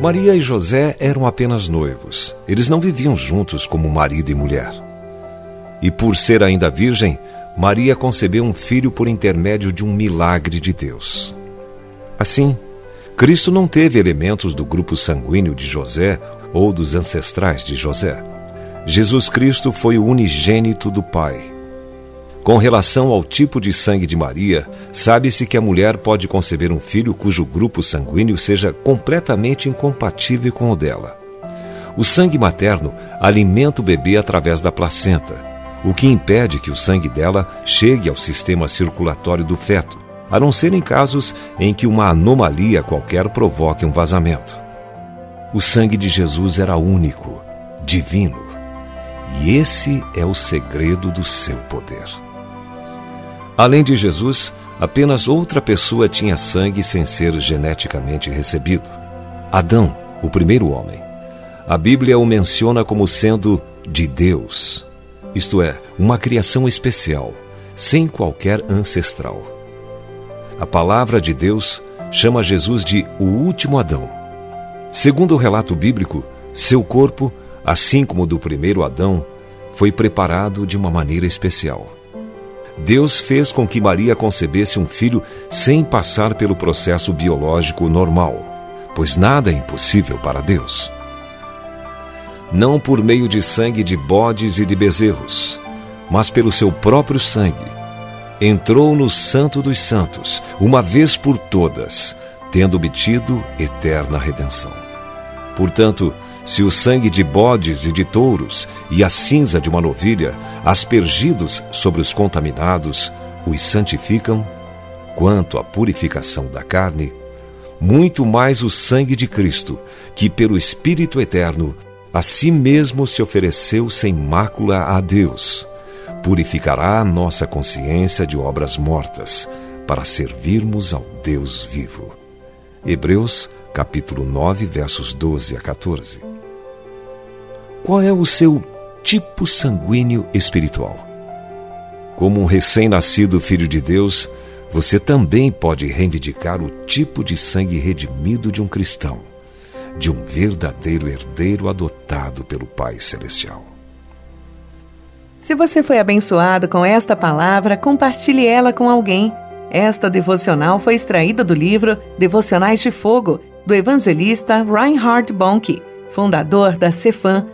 Maria e José eram apenas noivos. Eles não viviam juntos como marido e mulher. E por ser ainda virgem, Maria concebeu um filho por intermédio de um milagre de Deus. Assim, Cristo não teve elementos do grupo sanguíneo de José ou dos ancestrais de José. Jesus Cristo foi o unigênito do Pai. Com relação ao tipo de sangue de Maria, sabe-se que a mulher pode conceber um filho cujo grupo sanguíneo seja completamente incompatível com o dela. O sangue materno alimenta o bebê através da placenta, o que impede que o sangue dela chegue ao sistema circulatório do feto, a não ser em casos em que uma anomalia qualquer provoque um vazamento. O sangue de Jesus era único, divino, e esse é o segredo do seu poder. Além de Jesus, apenas outra pessoa tinha sangue sem ser geneticamente recebido: Adão, o primeiro homem. A Bíblia o menciona como sendo de Deus, isto é, uma criação especial, sem qualquer ancestral. A palavra de Deus chama Jesus de o último Adão. Segundo o relato bíblico, seu corpo, assim como o do primeiro Adão, foi preparado de uma maneira especial. Deus fez com que Maria concebesse um filho sem passar pelo processo biológico normal, pois nada é impossível para Deus. Não por meio de sangue de bodes e de bezerros, mas pelo seu próprio sangue. Entrou no Santo dos Santos, uma vez por todas, tendo obtido eterna redenção. Portanto, se o sangue de bodes e de touros e a cinza de uma novilha, aspergidos sobre os contaminados, os santificam, quanto à purificação da carne, muito mais o sangue de Cristo, que pelo Espírito Eterno a si mesmo se ofereceu sem mácula a Deus, purificará a nossa consciência de obras mortas, para servirmos ao Deus vivo. Hebreus capítulo 9, versos 12 a 14. Qual é o seu tipo sanguíneo espiritual? Como um recém-nascido filho de Deus, você também pode reivindicar o tipo de sangue redimido de um cristão, de um verdadeiro herdeiro adotado pelo Pai Celestial. Se você foi abençoado com esta palavra, compartilhe ela com alguém. Esta devocional foi extraída do livro Devocionais de Fogo, do evangelista Reinhard Bonnke, fundador da Cefam